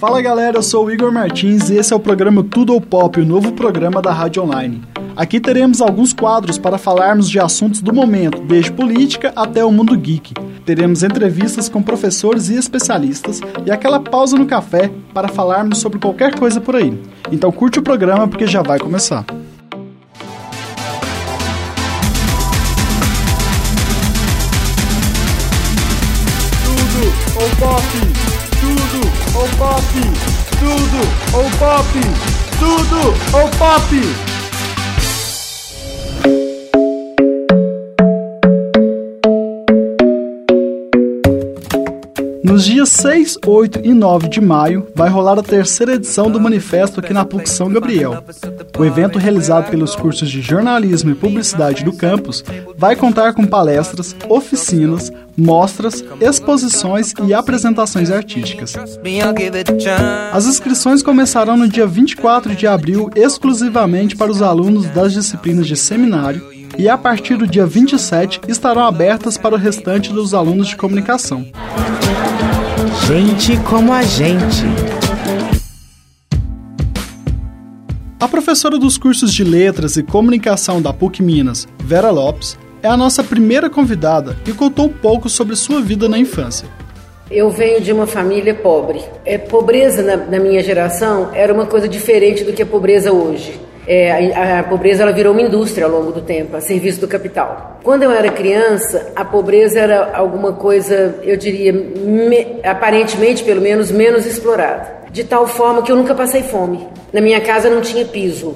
Fala galera, eu sou o Igor Martins e esse é o programa Tudo ou Pop, o novo programa da Rádio Online. Aqui teremos alguns quadros para falarmos de assuntos do momento, desde política até o mundo geek. Teremos entrevistas com professores e especialistas e aquela pausa no café para falarmos sobre qualquer coisa por aí. Então curte o programa porque já vai começar. Tudo ou pop? Tudo ou pop? Nos dias 6, 8 e 9 de maio, vai rolar a terceira edição do manifesto aqui na PUC São Gabriel. O evento, realizado pelos cursos de jornalismo e publicidade do campus, vai contar com palestras, oficinas, mostras, exposições e apresentações artísticas. As inscrições começarão no dia 24 de abril exclusivamente para os alunos das disciplinas de seminário e a partir do dia 27 estarão abertas para o restante dos alunos de comunicação. Gente como a gente. A professora dos cursos de Letras e Comunicação da PUC Minas, Vera Lopes, é a nossa primeira convidada e contou um pouco sobre sua vida na infância. Eu venho de uma família pobre. É, pobreza na, na minha geração era uma coisa diferente do que a pobreza hoje é, a, a, pobreza ela virou uma indústria ao longo do tempo, a serviço do capital. Quando eu era criança, a pobreza era alguma coisa, eu diria, me, aparentemente pelo menos, menos explorada de tal forma que eu nunca passei fome. Na minha casa não tinha piso.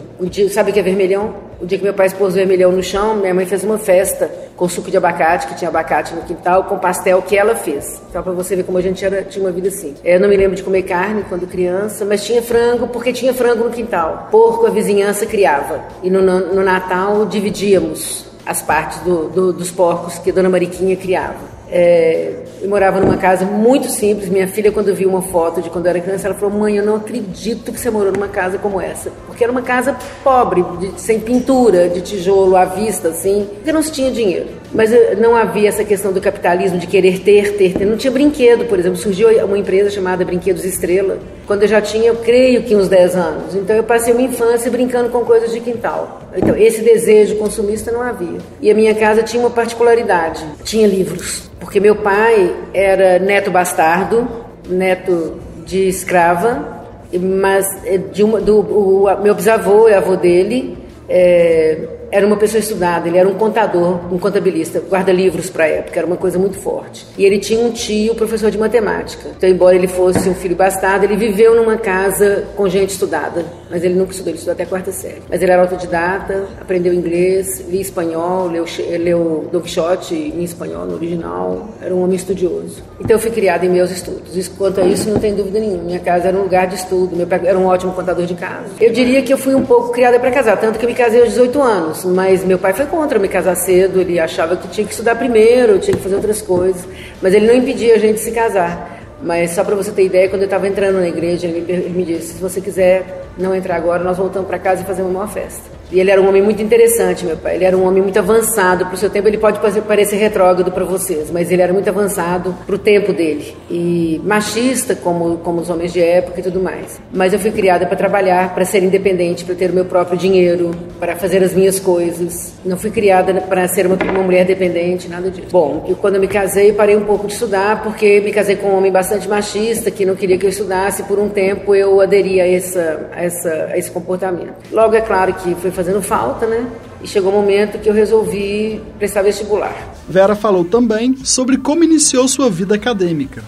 Sabe o que é vermelhão? O dia que meu pai expôs vermelhão no chão, minha mãe fez uma festa com suco de abacate, que tinha abacate no quintal, com pastel que ela fez. Só para você ver como a gente era, tinha uma vida assim. Eu não me lembro de comer carne quando criança, mas tinha frango porque tinha frango no quintal. Porco a vizinhança criava. E no, no Natal dividíamos as partes do, do, dos porcos que dona Mariquinha criava. É, eu morava numa casa muito simples. Minha filha, quando viu uma foto de quando eu era criança, ela falou: Mãe, eu não acredito que você morou numa casa como essa. Porque era uma casa pobre, de, sem pintura, de tijolo à vista, assim, porque não se tinha dinheiro. Mas eh, não havia essa questão do capitalismo, de querer ter, ter, ter. Não tinha brinquedo, por exemplo. Surgiu uma empresa chamada Brinquedos Estrela, quando eu já tinha, eu creio que uns 10 anos. Então eu passei uma infância brincando com coisas de quintal. Então esse desejo consumista não havia. E a minha casa tinha uma particularidade: tinha livros. Porque meu pai era neto bastardo, neto de escrava, mas eh, de uma, do, o, meu bisavô e avô dele é, era uma pessoa estudada, ele era um contador, um contabilista, guarda-livros para a época, era uma coisa muito forte. E ele tinha um tio, professor de matemática. Então, embora ele fosse um filho bastardo, ele viveu numa casa com gente estudada, mas ele nunca estudou, ele estudou até a quarta série. Mas ele era autodidata, aprendeu inglês, lia espanhol, leu, leu Don Quixote em espanhol, no original, era um homem estudioso. Então, eu fui criada em meus estudos. Quanto a isso, não tem dúvida nenhuma. Minha casa era um lugar de estudo, meu pai era um ótimo contador de casa. Eu diria que eu fui um pouco criada para casar, tanto que eu me casei aos 18 anos mas meu pai foi contra me casar cedo, ele achava que tinha que estudar primeiro, tinha que fazer outras coisas, mas ele não impedia a gente se casar. Mas só para você ter ideia, quando eu estava entrando na igreja, ele me, ele me disse: se você quiser não entrar agora, nós voltamos para casa e fazemos uma festa. E ele era um homem muito interessante, meu pai. Ele era um homem muito avançado para o seu tempo. Ele pode parecer retrógrado para vocês, mas ele era muito avançado para o tempo dele. E machista, como, como os homens de época e tudo mais. Mas eu fui criada para trabalhar, para ser independente, para ter o meu próprio dinheiro, para fazer as minhas coisas. Não fui criada para ser uma, uma mulher dependente, nada disso. Bom, eu, quando eu me casei, parei um pouco de estudar, porque me casei com um homem bastante machista, que não queria que eu estudasse. Por um tempo eu aderi a, essa, a, essa, a esse comportamento. Logo, é claro que foi fazendo falta, né? E chegou o um momento que eu resolvi prestar vestibular. Vera falou também sobre como iniciou sua vida acadêmica.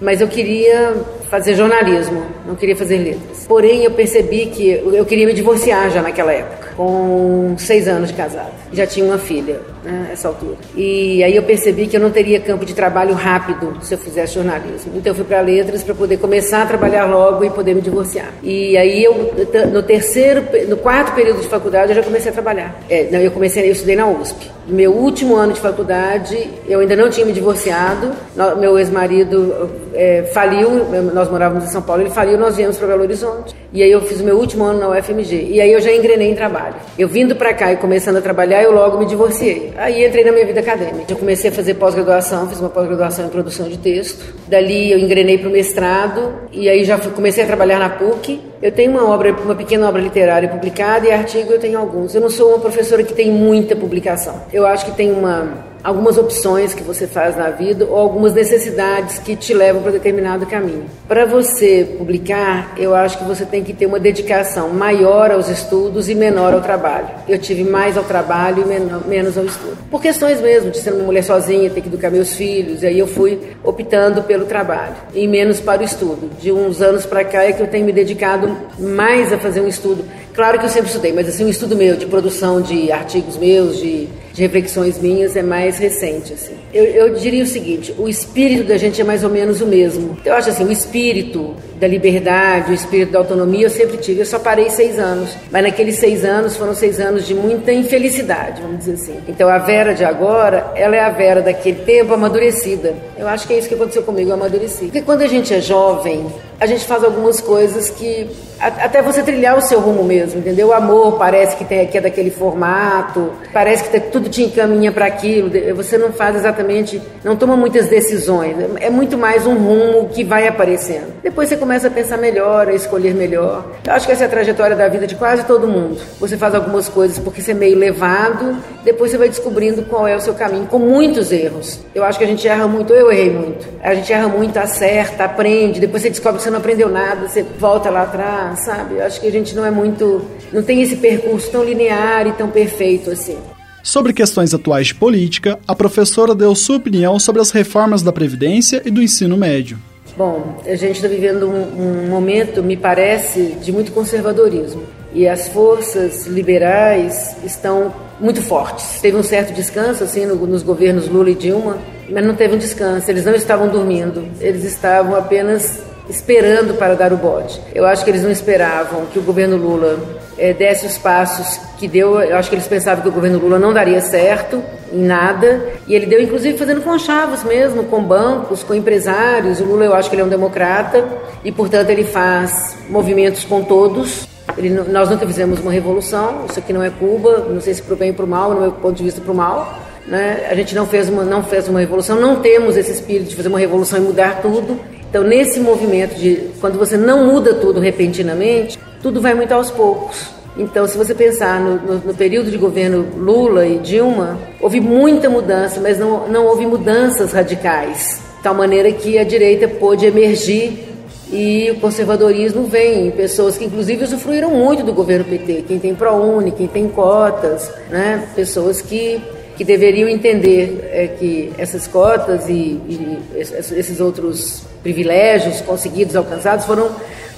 Mas eu queria fazer jornalismo, não queria fazer letras. Porém, eu percebi que eu queria me divorciar já naquela época, com seis anos de casado. Já tinha uma filha né, nessa altura. E aí eu percebi que eu não teria campo de trabalho rápido se eu fizesse jornalismo. Então eu fui para letras para poder começar a trabalhar logo e poder me divorciar. E aí eu no terceiro, no quarto período de faculdade eu já comecei a trabalhar. É, não, eu comecei, eu estudei na USP. No meu último ano de faculdade eu ainda não tinha me divorciado. Meu ex-marido é, faliu, nós morávamos em São Paulo, ele faliu, nós viemos para Belo Horizonte. E aí eu fiz o meu último ano na UFMG. E aí eu já engrenei em trabalho. Eu vindo para cá e começando a trabalhar, eu logo me divorciei. Aí entrei na minha vida acadêmica. Eu comecei a fazer pós-graduação, fiz uma pós-graduação em produção de texto. Dali eu engrenei para o mestrado e aí já comecei a trabalhar na PUC. Eu tenho uma obra, uma pequena obra literária publicada e artigo eu tenho alguns. Eu não sou uma professora que tem muita publicação. Eu acho que tem uma algumas opções que você faz na vida ou algumas necessidades que te levam para determinado caminho. Para você publicar, eu acho que você tem que ter uma dedicação maior aos estudos e menor ao trabalho. Eu tive mais ao trabalho e menos ao estudo. Por questões mesmo de ser uma mulher sozinha, ter que educar meus filhos, e aí eu fui optando pelo trabalho e menos para o estudo. De uns anos para cá é que eu tenho me dedicado mais a fazer um estudo. Claro que eu sempre estudei, mas assim, um estudo meu de produção de artigos meus, de de reflexões minhas é mais recente. Assim. Eu, eu, diria o seguinte: o espírito da gente é mais ou menos o mesmo. Eu acho assim, o espírito da liberdade, o espírito da autonomia eu sempre tive. Eu só parei seis anos, mas naqueles seis anos foram seis anos de muita infelicidade, vamos dizer assim. Então a Vera de agora, ela é a Vera daquele tempo amadurecida. Eu acho que é isso que aconteceu comigo, eu amadureci. Porque quando a gente é jovem, a gente faz algumas coisas que até você trilhar o seu rumo mesmo, entendeu? O amor parece que tem que é daquele formato, parece que tudo te encaminha para aquilo. Você não faz exatamente, não toma muitas decisões. É muito mais um rumo que vai aparecendo. Depois você começa a pensar melhor, a escolher melhor. Eu acho que essa é a trajetória da vida de quase todo mundo. Você faz algumas coisas porque você é meio levado, depois você vai descobrindo qual é o seu caminho, com muitos erros. Eu acho que a gente erra muito, eu errei muito. A gente erra muito, acerta, aprende, depois você descobre que você não aprendeu nada, você volta lá atrás, sabe? Eu acho que a gente não é muito. não tem esse percurso tão linear e tão perfeito assim. Sobre questões atuais de política, a professora deu sua opinião sobre as reformas da Previdência e do ensino médio. Bom, a gente está vivendo um, um, momento, me parece, de muito conservadorismo. E as forças liberais estão muito fortes. Teve um certo descanso, assim, no, nos governos Lula e Dilma, mas não teve um descanso. Eles não estavam dormindo, eles estavam apenas esperando para dar o bote. Eu acho que eles não esperavam que o governo Lula é, desse os passos que deu. Eu acho que eles pensavam que o governo Lula não daria certo em nada. E ele deu, inclusive, fazendo conchavos mesmo, com bancos, com empresários. O Lula, eu acho que ele é um democrata e, portanto, ele faz movimentos com todos. Ele, nós nunca fizemos uma revolução, isso aqui não é Cuba, não sei se para o bem ou para o mal, no meu ponto de vista, para o mal. Né? A gente não fez, uma, não fez uma revolução, não temos esse espírito de fazer uma revolução e mudar tudo. Então, nesse movimento de quando você não muda tudo repentinamente, tudo vai muito aos poucos. Então, se você pensar no, no, no, período de governo Lula e Dilma, houve muita mudança, mas não, não houve mudanças radicais, de tal maneira que a direita pôde emergir e o conservadorismo vem. Pessoas que, inclusive, usufruíram muito do governo PT, quem tem ProUni, quem tem cotas, né? pessoas que que deveriam entender é, que essas cotas e, e, esses outros privilégios conseguidos, alcançados, foram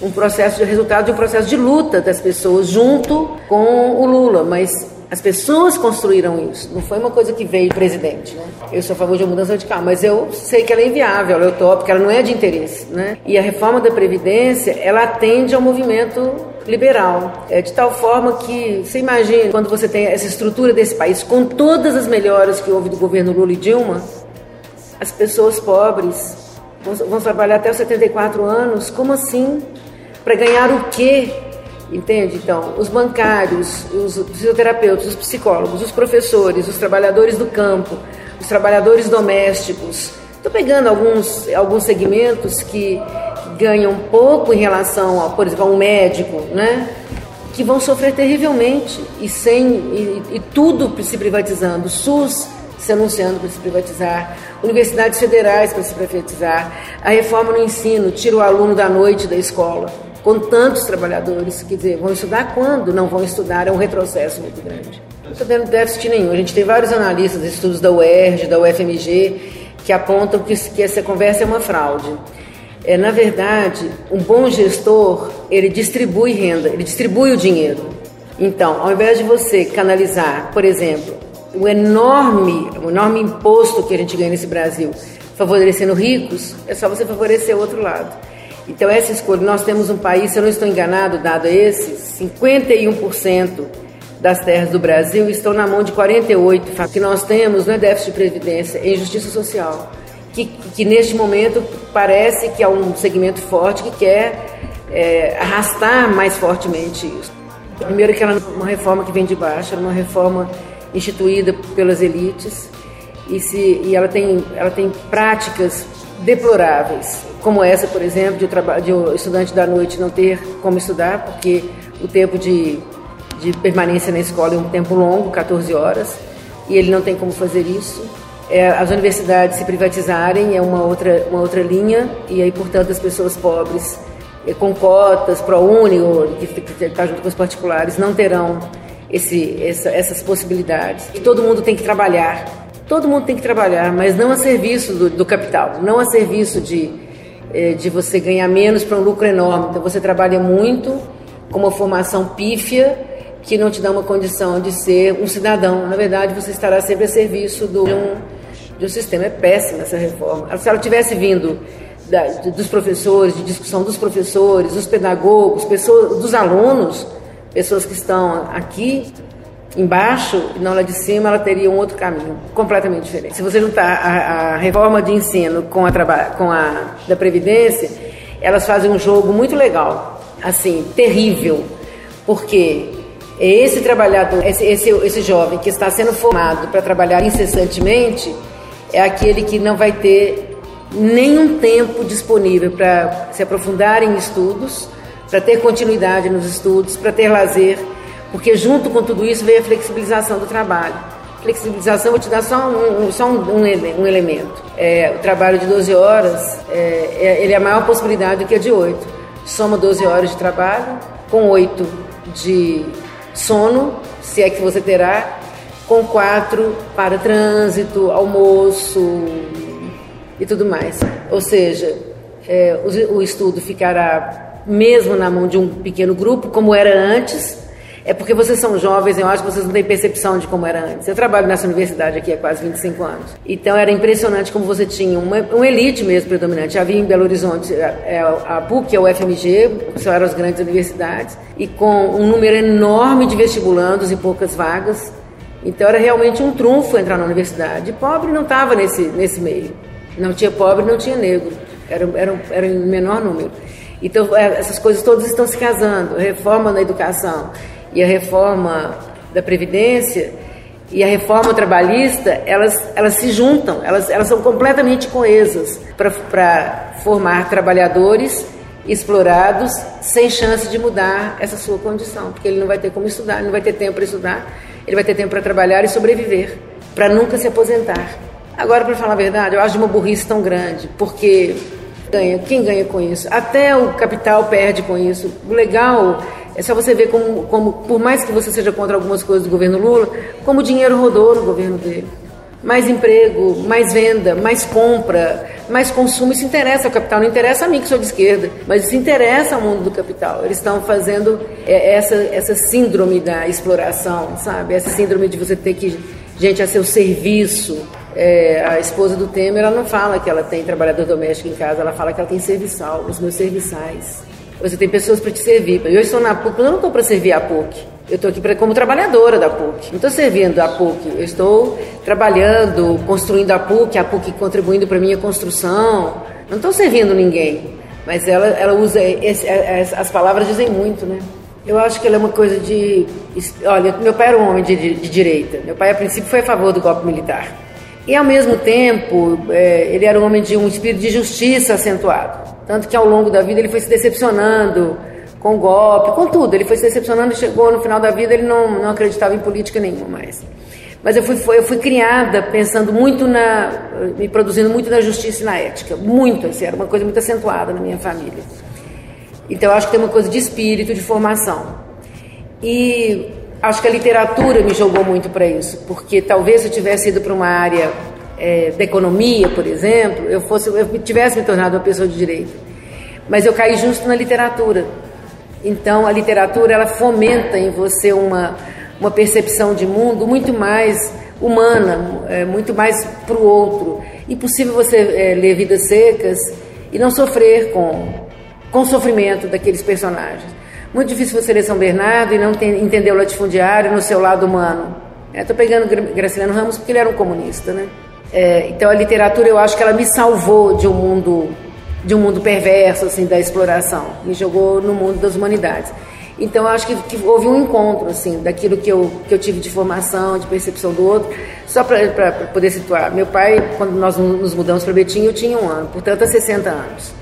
um processo de resultado de um processo de luta das pessoas junto com o Lula, mas as pessoas construíram isso, não foi uma coisa que veio presidente. Né? Eu sou a favor de uma mudança radical, mas eu sei que ela é inviável, ela é utópica, ela não é de interesse. Né? E a reforma da Previdência, ela atende ao movimento liberal, é de tal forma que você imagina quando você tem essa estrutura desse país com todas as melhoras que houve do governo Lula e Dilma, as pessoas pobres vão, vão trabalhar até os 74 anos, como assim? Para ganhar o quê? Entende? Então, os bancários, os fisioterapeutas, os psicólogos, os professores, os trabalhadores do campo, os trabalhadores domésticos. Estou pegando alguns, alguns segmentos que ganham pouco em relação, a, por exemplo, a um médico, né? que vão sofrer terrivelmente e sem e, e tudo se privatizando, SUS se anunciando para se privatizar, universidades federais para se privatizar, a reforma no ensino tira o aluno da noite da escola, com tantos trabalhadores, quer dizer, vão estudar quando? Não vão estudar, é um retrocesso muito grande. Não estou tendo déficit nenhum. A gente tem vários analistas, estudos da UERJ, da UFMG, que apontam que, que essa conversa é uma fraude. É, na verdade, um bom gestor, ele distribui renda, ele distribui o dinheiro. Então, ao invés de você canalizar, por exemplo, o enorme, o enorme imposto que a gente ganha nesse Brasil, favorecendo ricos, é só você favorecer o outro lado. Então, essa escolha, nós temos um país, se eu não estou enganado, dado esse, 51% das terras do Brasil estão na mão de 48. O que nós temos não é déficit de previdência, é injustiça social que, que neste momento parece que há um segmento forte que quer é, arrastar mais fortemente isso. Primeiro que ela é uma reforma que vem de baixo, é uma reforma instituída pelas elites e, se, e ela, tem, ela tem práticas deploráveis, como essa, por exemplo, de o, de estudante da noite não ter como estudar, porque o tempo de, de permanência na escola é um tempo longo, 14 horas, e ele não tem como fazer isso. É, as universidades se privatizarem é uma outra, uma outra linha, e aí, portanto, as pessoas pobres é, com cotas, ProUni, que está junto com os particulares, não terão esse, essa, essas possibilidades. E todo mundo tem que trabalhar, todo mundo tem que trabalhar, mas não a serviço do, do capital, não a serviço de, é, de você ganhar menos para um lucro enorme. Então você trabalha muito com uma formação pífia que não te dá uma condição de ser um cidadão. Na verdade, você estará sempre a serviço de um, de um sistema. É péssima essa reforma. Se ela tivesse vindo da, dos professores, de discussão dos professores, dos pedagogos, pessoas, dos alunos, pessoas que estão aqui embaixo e não lá de cima, ela teria um outro caminho, completamente diferente. Se você juntar a, a reforma de ensino com a, com a da Previdência, elas fazem um jogo muito legal, assim, terrível, porque esse trabalhador, esse, esse, esse jovem que está sendo formado para trabalhar incessantemente, é aquele que não vai ter nenhum tempo disponível para se aprofundar em estudos, para ter continuidade nos estudos, para ter lazer, porque junto com tudo isso veio a flexibilização do trabalho. Flexibilização, vou te dar só um, só um, um, elemento. É, o trabalho de 12 horas, é, é, ele é a maior possibilidade do que a de 8. Soma 12 horas de trabalho, com 8 de sono, se é que você terá, com 4 para trânsito, almoço, e tudo mais. Ou seja, é, o, o estudo ficará mesmo na mão de um pequeno grupo, como era antes, é porque vocês são jovens, eu acho que vocês não têm percepção de como era antes. Eu trabalho nessa universidade aqui há quase 25 anos. Então era impressionante como você tinha uma, uma elite mesmo predominante. Havia em Belo Horizonte é, é a, a PUC, a UFMG, que eram as grandes universidades, e com um número enorme de vestibulandos e poucas vagas. Então era realmente um trunfo entrar na universidade. Pobre não estava nesse, nesse meio. Não tinha pobre, não tinha negro. Era, era, era em menor número. Então, é, essas coisas todas estão se casando. A reforma na educação e a reforma da Previdência e a reforma trabalhista, elas, elas se juntam, elas, elas são completamente coesas para formar trabalhadores explorados sem chance de mudar essa sua condição, porque ele não vai ter como estudar, não vai ter tempo para estudar, ele vai ter tempo para trabalhar e sobreviver, para nunca se aposentar. Agora, para falar a verdade, eu acho uma burrice tão grande, porque ganha, quem ganha com isso? Até o capital perde com isso. O legal é só você ver como, como, por mais que você seja contra algumas coisas do governo Lula, como o dinheiro rodou no governo dele. Mais emprego, mais venda, mais compra, mais consumo. Isso interessa ao capital, não interessa a mim que sou de esquerda, mas isso interessa ao mundo do capital. Eles estão fazendo é, essa, essa síndrome da exploração, sabe? Essa síndrome de você ter que gente a seu serviço é, a esposa do Temer, ela não fala que ela tem trabalhador doméstico em casa, ela fala que ela tem serviçal, os meus serviçais. Você tem pessoas para te servir. Eu estou na PUC, eu não estou para servir a PUC. Eu estou aqui pra, como trabalhadora da PUC. Não estou servindo a PUC. Eu estou trabalhando, construindo a PUC, a PUC contribuindo para minha construção. Não estou servindo ninguém. Mas ela, ela usa. Esse, as palavras dizem muito, né? Eu acho que ela é uma coisa de. Olha, meu pai era um homem de, de, de direita. Meu pai, a princípio, foi a favor do golpe militar. E, ao mesmo tempo, é, ele era um homem de um espírito de justiça acentuado. Tanto que, ao longo da vida, ele foi se decepcionando com golpe, com tudo. Ele foi se decepcionando e chegou no final da vida, ele não, não acreditava em política nenhuma mais. Mas eu fui, foi, eu fui criada pensando muito na. me produzindo muito na justiça e na ética. Muito, assim, era uma coisa muito acentuada na minha família. Então, eu acho que tem uma coisa de espírito, de formação. E acho que a literatura me jogou muito para isso, porque talvez eu tivesse ido para uma área é, da economia, por exemplo, eu fosse, eu tivesse me tornado uma pessoa de direito. Mas eu caí justo na literatura. Então a literatura ela fomenta em você uma uma percepção de mundo muito mais humana, é, muito mais para o outro. Impossível você é, ler Vidas Secas e não sofrer com, com o sofrimento daqueles personagens. Muito difícil você ler São Bernardo e não entender o latifundiário no seu lado humano. Estou é, pegando Graciliano Ramos porque ele era um comunista, né? É, então a literatura eu acho que ela me salvou de um mundo de um mundo perverso assim da exploração, me jogou no mundo das humanidades. Então, acho que, que, houve um encontro, assim, daquilo que eu, que eu tive de formação, de percepção do outro. Só para poder situar, meu pai, quando nós nos mudamos para Betim, eu tinha um ano, portanto, há 60 anos.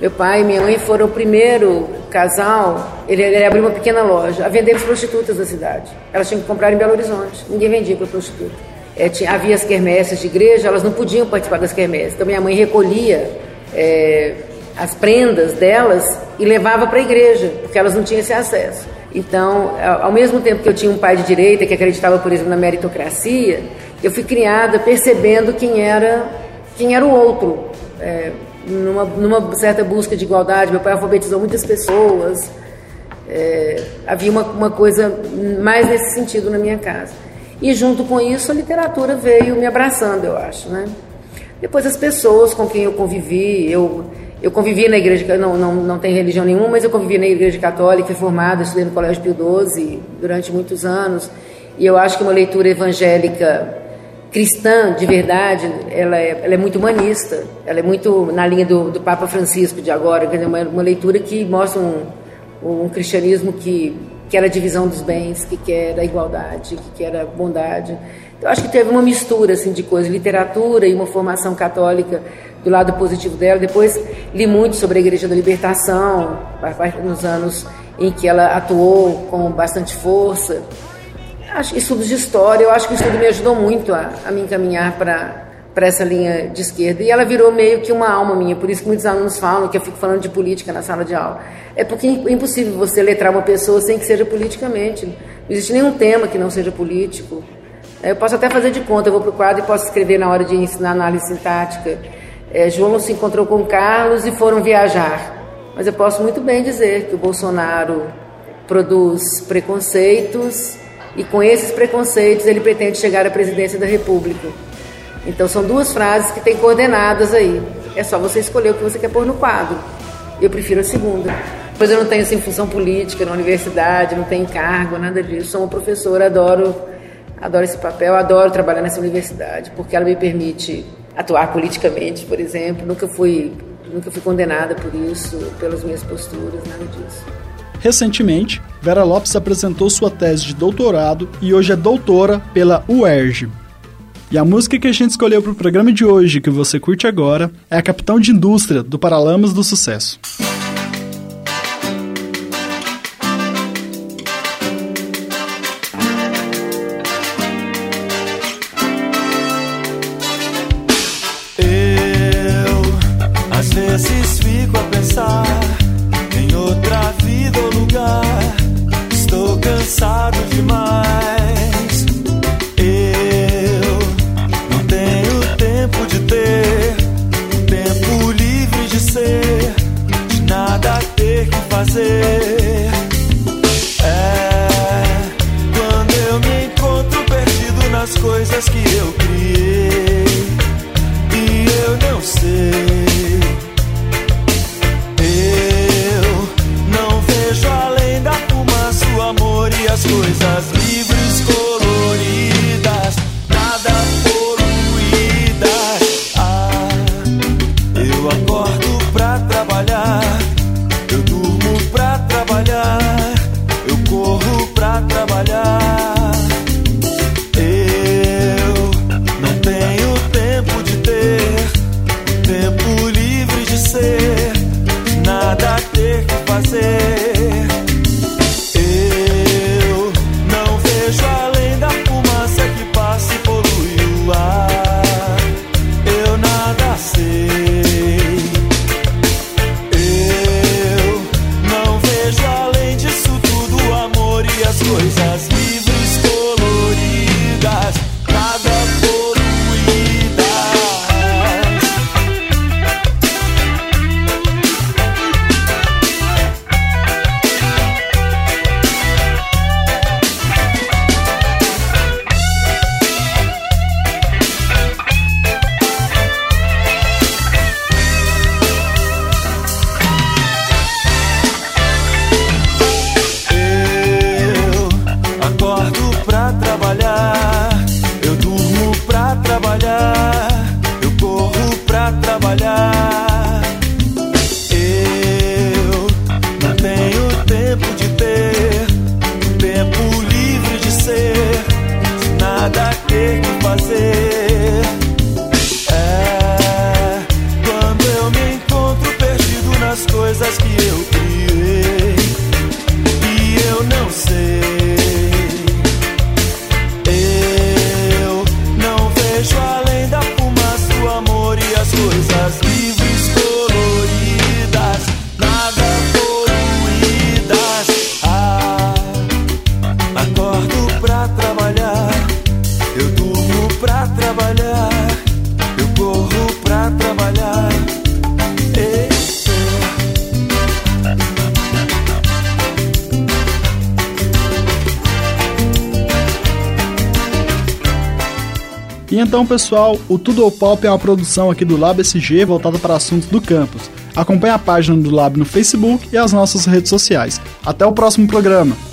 Meu pai e minha mãe foram o primeiro casal, ele, ele abriu uma pequena loja, a vender as prostitutas da cidade. Elas tinham que comprar em Belo Horizonte, ninguém vendia para prostituta. É, tinha, havia as quermesses de igreja, elas não podiam participar das quermesses. Então, minha mãe recolhia... É, as prendas delas e levava para a igreja, porque elas não tinham esse acesso. Então, ao mesmo tempo que eu tinha um pai de direita que acreditava, por exemplo, na meritocracia, eu fui criada percebendo quem era, quem era o outro, é, numa, numa, certa busca de igualdade. Meu pai alfabetizou muitas pessoas, é, havia uma, uma coisa mais nesse sentido na minha casa. E junto com isso, a literatura veio me abraçando, eu acho, né? Depois as pessoas com quem eu convivi, eu eu convivi na igreja, não, não, não tem religião nenhuma, mas eu convivi na igreja católica, formada, estudei no Colégio Pio XII durante muitos anos, e eu acho que uma leitura evangélica cristã, de verdade, ela é, ela é muito humanista, ela é muito na linha do, do Papa Francisco de agora, dizer, uma, uma leitura que mostra um, um cristianismo que quer a divisão dos bens, que quer a igualdade, que quer a bondade. Eu acho que teve uma mistura assim, de coisas, literatura e uma formação católica do lado positivo dela. Depois li muito sobre a Igreja da Libertação, nos anos em que ela atuou com bastante força. Acho estudos de história, eu acho que o estudo me ajudou muito a, a me encaminhar para para essa linha de esquerda. E ela virou meio que uma alma minha, por isso que muitos alunos falam que eu fico falando de política na sala de aula. É porque é impossível você letrar uma pessoa sem que seja politicamente. Não existe nenhum tema que não seja político. Eu posso até fazer de conta, eu vou para o quadro e posso escrever na hora de ensinar análise sintática é, João se encontrou com Carlos e foram viajar. Mas eu posso muito bem dizer que o Bolsonaro produz preconceitos e com esses preconceitos ele pretende chegar à presidência da República. Então são duas frases que têm coordenadas aí. É só você escolher o que você quer pôr no quadro. Eu prefiro a segunda. Pois eu não tenho assim, função política na universidade, não tenho cargo, nada disso. Sou uma professora, adoro, adoro esse papel, adoro trabalhar nessa universidade, porque ela me permite atuar politicamente, por exemplo. Nunca fui, nunca fui condenada por isso, pelas minhas posturas, nada disso. Recentemente, Vera Lopes apresentou sua tese de doutorado e hoje é doutora pela UERJ. E a música que a gente escolheu para o programa de hoje, que você curte agora, é a Capitão de Indústria, do Paralamas do Sucesso. trabalhar, eu corro pra trabalhar. E então, pessoal, o Tudo ao Pop é uma produção aqui do Lab SG voltada para assuntos do campus. Acompanhe a página do Lab no Facebook e as nossas redes sociais. Até o próximo programa!